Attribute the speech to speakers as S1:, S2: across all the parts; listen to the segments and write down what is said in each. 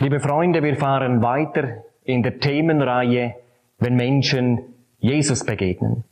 S1: Liebe Freunde, wir fahren weiter in der Themenreihe, wenn Menschen Jesus begegnen.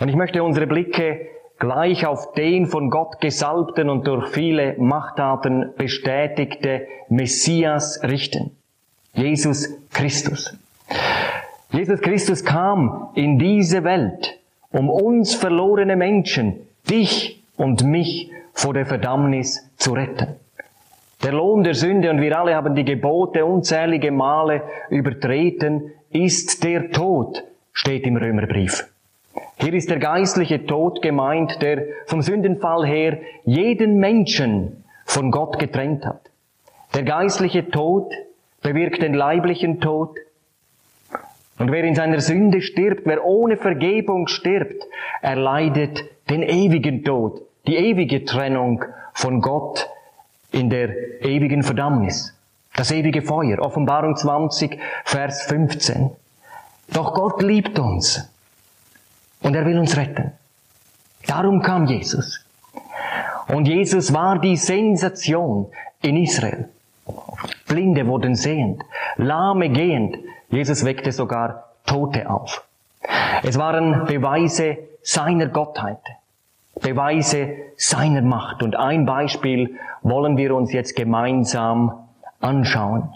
S1: Und ich möchte unsere Blicke gleich auf den von Gott gesalbten und durch viele Machttaten bestätigte Messias richten. Jesus Christus. Jesus Christus kam in diese Welt, um uns verlorene Menschen, dich und mich vor der Verdammnis zu retten. Der Lohn der Sünde, und wir alle haben die Gebote unzählige Male übertreten, ist der Tod, steht im Römerbrief. Hier ist der geistliche Tod gemeint, der vom Sündenfall her jeden Menschen von Gott getrennt hat. Der geistliche Tod bewirkt den leiblichen Tod. Und wer in seiner Sünde stirbt, wer ohne Vergebung stirbt, erleidet den ewigen Tod, die ewige Trennung von Gott in der ewigen Verdammnis. Das ewige Feuer. Offenbarung 20, Vers 15. Doch Gott liebt uns und er will uns retten. Darum kam Jesus. Und Jesus war die Sensation in Israel. Blinde wurden sehend, Lahme gehend. Jesus weckte sogar Tote auf. Es waren Beweise seiner Gottheit, Beweise seiner Macht. Und ein Beispiel wollen wir uns jetzt gemeinsam anschauen.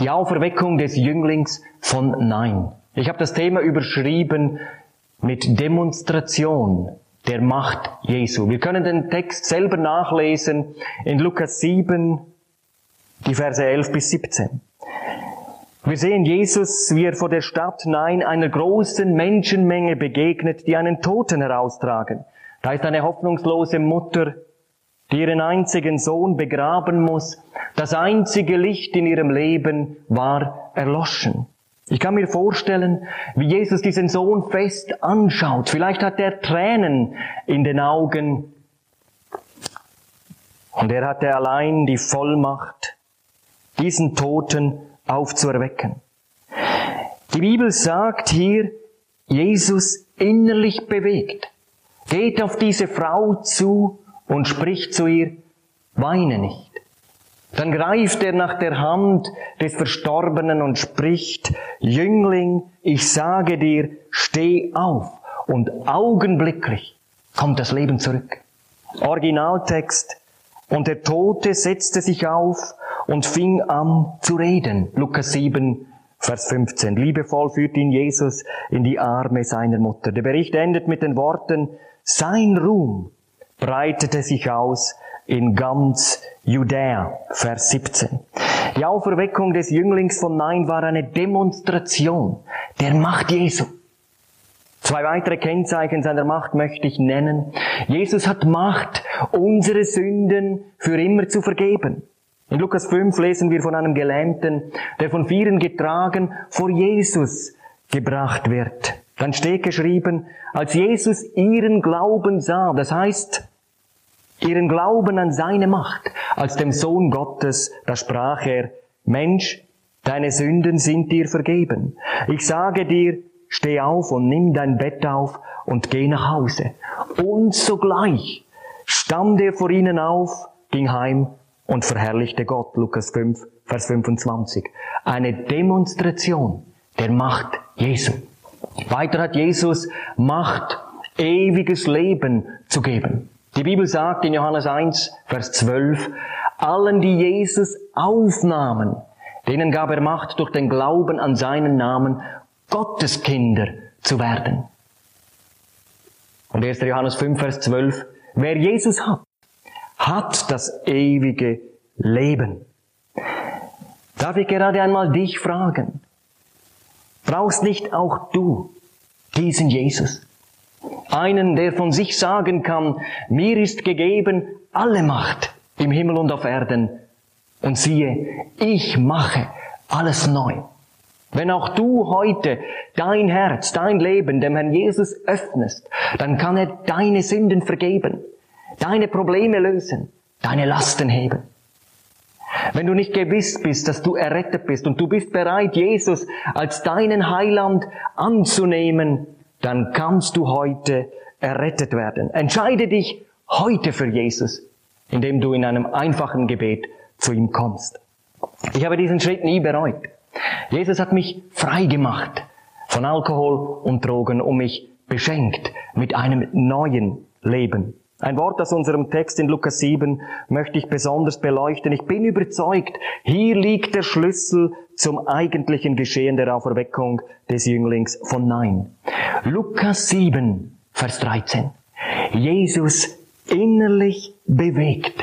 S1: Die Auferweckung des Jünglings von Nein. Ich habe das Thema überschrieben mit Demonstration der Macht Jesu. Wir können den Text selber nachlesen in Lukas 7, die Verse 11 bis 17. Wir sehen Jesus, wie er vor der Stadt Nein einer großen Menschenmenge begegnet, die einen Toten heraustragen. Da ist eine hoffnungslose Mutter, die ihren einzigen Sohn begraben muss. Das einzige Licht in ihrem Leben war erloschen. Ich kann mir vorstellen, wie Jesus diesen Sohn fest anschaut. Vielleicht hat er Tränen in den Augen. Und er hatte allein die Vollmacht, diesen Toten aufzuerwecken. Die Bibel sagt hier, Jesus innerlich bewegt, geht auf diese Frau zu und spricht zu ihr, weine nicht. Dann greift er nach der Hand des Verstorbenen und spricht, Jüngling, ich sage dir, steh auf. Und augenblicklich kommt das Leben zurück. Originaltext. Und der Tote setzte sich auf und fing an zu reden. Lukas 7, Vers 15. Liebevoll führt ihn Jesus in die Arme seiner Mutter. Der Bericht endet mit den Worten, sein Ruhm breitete sich aus in ganz Judäa, Vers 17. Die Auferweckung des Jünglings von Nein war eine Demonstration der Macht Jesu. Zwei weitere Kennzeichen seiner Macht möchte ich nennen. Jesus hat Macht, unsere Sünden für immer zu vergeben. In Lukas 5 lesen wir von einem Gelähmten, der von vielen getragen vor Jesus gebracht wird. Dann steht geschrieben, als Jesus ihren Glauben sah, das heißt, ihren Glauben an seine Macht als dem Sohn Gottes, da sprach er, Mensch, deine Sünden sind dir vergeben. Ich sage dir, steh auf und nimm dein Bett auf und geh nach Hause. Und sogleich stand er vor ihnen auf, ging heim und verherrlichte Gott. Lukas 5, Vers 25. Eine Demonstration der Macht Jesu. Weiter hat Jesus Macht, ewiges Leben zu geben. Die Bibel sagt in Johannes 1, Vers 12, allen, die Jesus aufnahmen, denen gab er Macht durch den Glauben an seinen Namen, Gottes Kinder zu werden. Und 1. Johannes 5, Vers 12, wer Jesus hat, hat das ewige Leben. Darf ich gerade einmal dich fragen, brauchst nicht auch du diesen Jesus? Einen, der von sich sagen kann, mir ist gegeben alle Macht im Himmel und auf Erden. Und siehe, ich mache alles neu. Wenn auch du heute dein Herz, dein Leben dem Herrn Jesus öffnest, dann kann er deine Sünden vergeben, deine Probleme lösen, deine Lasten heben. Wenn du nicht gewiss bist, dass du errettet bist und du bist bereit, Jesus als deinen Heiland anzunehmen, dann kannst du heute errettet werden. Entscheide dich heute für Jesus, indem du in einem einfachen Gebet zu ihm kommst. Ich habe diesen Schritt nie bereut. Jesus hat mich frei gemacht von Alkohol und Drogen und mich beschenkt mit einem neuen Leben. Ein Wort aus unserem Text in Lukas 7 möchte ich besonders beleuchten. Ich bin überzeugt, hier liegt der Schlüssel zum eigentlichen Geschehen der Auferweckung des Jünglings von Nein. Lukas 7, Vers 13. Jesus innerlich bewegt.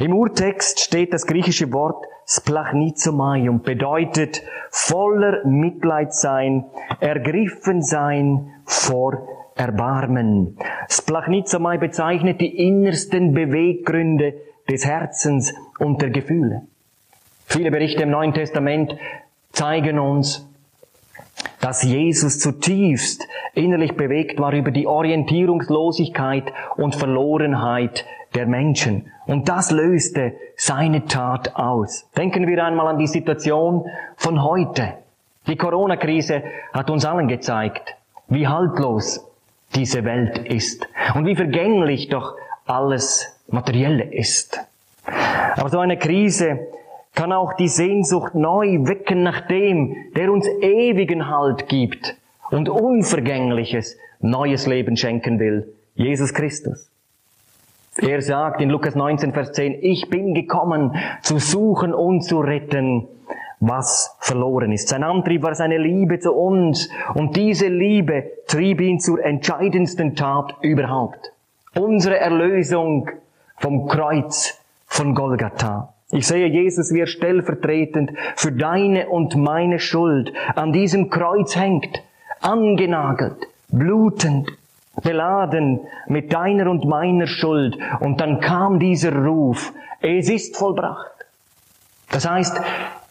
S1: Im Urtext steht das griechische Wort splachnizomai und bedeutet voller Mitleid sein, ergriffen sein vor Erbarmen. Splachnizomai bezeichnet die innersten Beweggründe des Herzens und der Gefühle. Viele Berichte im Neuen Testament zeigen uns, dass Jesus zutiefst innerlich bewegt war über die Orientierungslosigkeit und Verlorenheit der Menschen. Und das löste seine Tat aus. Denken wir einmal an die Situation von heute. Die Corona-Krise hat uns allen gezeigt, wie haltlos diese Welt ist und wie vergänglich doch alles Materielle ist. Aber so eine Krise kann auch die Sehnsucht neu wecken nach dem, der uns ewigen Halt gibt und unvergängliches neues Leben schenken will, Jesus Christus. Er sagt in Lukas 19, Vers 10, ich bin gekommen zu suchen und zu retten, was verloren ist. Sein Antrieb war seine Liebe zu uns und diese Liebe trieb ihn zur entscheidendsten Tat überhaupt. Unsere Erlösung vom Kreuz von Golgatha. Ich sehe Jesus, wie er stellvertretend für deine und meine Schuld an diesem Kreuz hängt, angenagelt, blutend, beladen mit deiner und meiner Schuld. Und dann kam dieser Ruf, es ist vollbracht. Das heißt,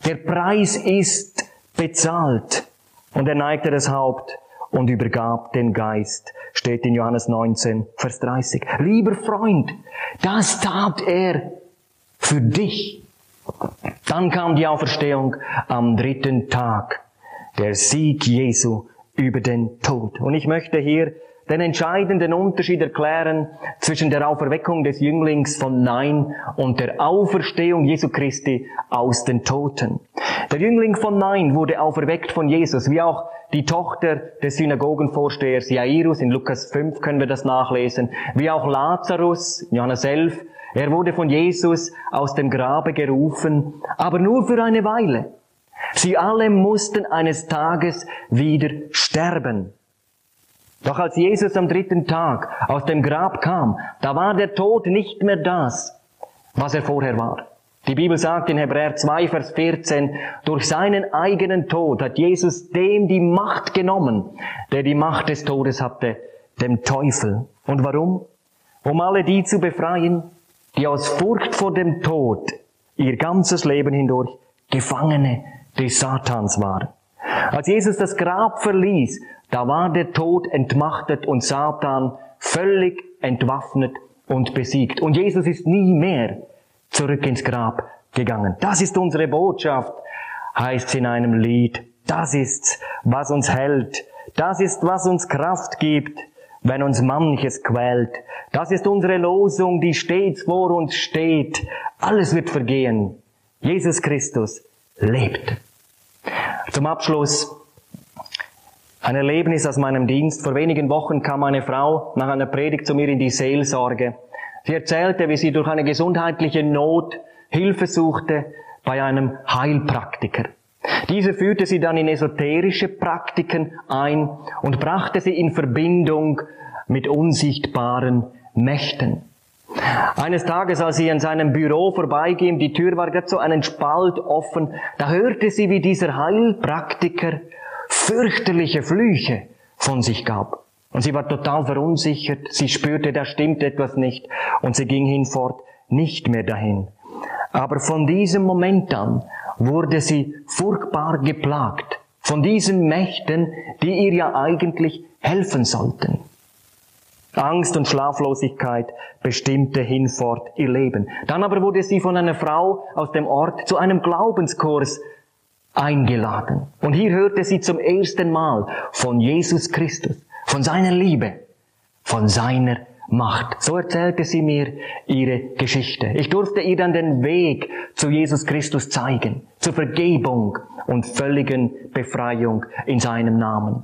S1: der Preis ist bezahlt. Und er neigte das Haupt und übergab den Geist. Steht in Johannes 19, Vers 30. Lieber Freund, das tat er für dich. Dann kam die Auferstehung am dritten Tag. Der Sieg Jesu über den Tod. Und ich möchte hier den entscheidenden Unterschied erklären zwischen der Auferweckung des Jünglings von Nein und der Auferstehung Jesu Christi aus den Toten. Der Jüngling von Nein wurde auferweckt von Jesus, wie auch die Tochter des Synagogenvorstehers Jairus, in Lukas 5 können wir das nachlesen, wie auch Lazarus, in Johannes 11, er wurde von Jesus aus dem Grabe gerufen, aber nur für eine Weile. Sie alle mussten eines Tages wieder sterben. Doch als Jesus am dritten Tag aus dem Grab kam, da war der Tod nicht mehr das, was er vorher war. Die Bibel sagt in Hebräer 2, Vers 14, durch seinen eigenen Tod hat Jesus dem die Macht genommen, der die Macht des Todes hatte, dem Teufel. Und warum? Um alle die zu befreien, die aus Furcht vor dem Tod ihr ganzes Leben hindurch Gefangene des Satans waren. Als Jesus das Grab verließ, da war der Tod entmachtet und Satan völlig entwaffnet und besiegt. Und Jesus ist nie mehr zurück ins Grab gegangen. Das ist unsere Botschaft, heißt es in einem Lied. Das ist, was uns hält. Das ist, was uns Kraft gibt, wenn uns manches quält. Das ist unsere Losung, die stets vor uns steht. Alles wird vergehen. Jesus Christus lebt. Zum Abschluss ein Erlebnis aus meinem Dienst. Vor wenigen Wochen kam eine Frau nach einer Predigt zu mir in die Seelsorge. Sie erzählte, wie sie durch eine gesundheitliche Not Hilfe suchte bei einem Heilpraktiker. Dieser führte sie dann in esoterische Praktiken ein und brachte sie in Verbindung mit unsichtbaren Mächten. Eines Tages, als sie an seinem Büro vorbeiging, die Tür war gerade so einen Spalt offen, da hörte sie, wie dieser Heilpraktiker fürchterliche Flüche von sich gab. Und sie war total verunsichert, sie spürte, da stimmt etwas nicht, und sie ging hinfort nicht mehr dahin. Aber von diesem Moment an wurde sie furchtbar geplagt von diesen Mächten, die ihr ja eigentlich helfen sollten. Angst und Schlaflosigkeit bestimmte hinfort ihr Leben. Dann aber wurde sie von einer Frau aus dem Ort zu einem Glaubenskurs eingeladen. Und hier hörte sie zum ersten Mal von Jesus Christus, von seiner Liebe, von seiner macht. So erzählte sie mir ihre Geschichte. Ich durfte ihr dann den Weg zu Jesus Christus zeigen, zur Vergebung und völligen Befreiung in seinem Namen.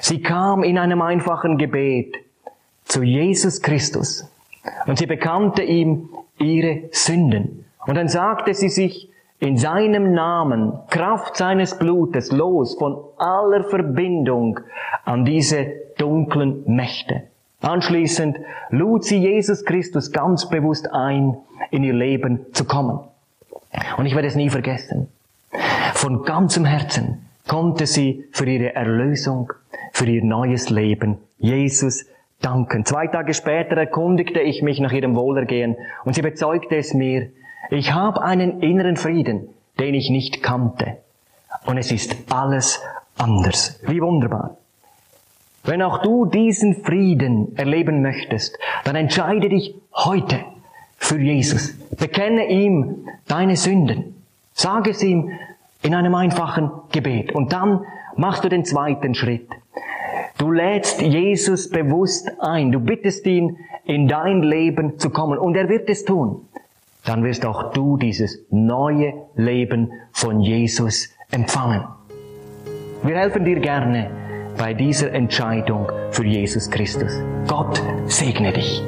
S1: Sie kam in einem einfachen Gebet zu Jesus Christus und sie bekannte ihm ihre Sünden. Und dann sagte sie sich in seinem Namen, Kraft seines Blutes, los von aller Verbindung an diese dunklen Mächte. Anschließend lud sie Jesus Christus ganz bewusst ein, in ihr Leben zu kommen. Und ich werde es nie vergessen. Von ganzem Herzen konnte sie für ihre Erlösung, für ihr neues Leben Jesus danken. Zwei Tage später erkundigte ich mich nach ihrem Wohlergehen und sie bezeugte es mir, ich habe einen inneren Frieden, den ich nicht kannte. Und es ist alles anders. Wie wunderbar. Wenn auch du diesen Frieden erleben möchtest, dann entscheide dich heute für Jesus. Bekenne ihm deine Sünden. Sage es ihm in einem einfachen Gebet. Und dann machst du den zweiten Schritt. Du lädst Jesus bewusst ein. Du bittest ihn, in dein Leben zu kommen. Und er wird es tun. Dann wirst auch du dieses neue Leben von Jesus empfangen. Wir helfen dir gerne bei dieser Entscheidung für Jesus Christus. Gott segne dich.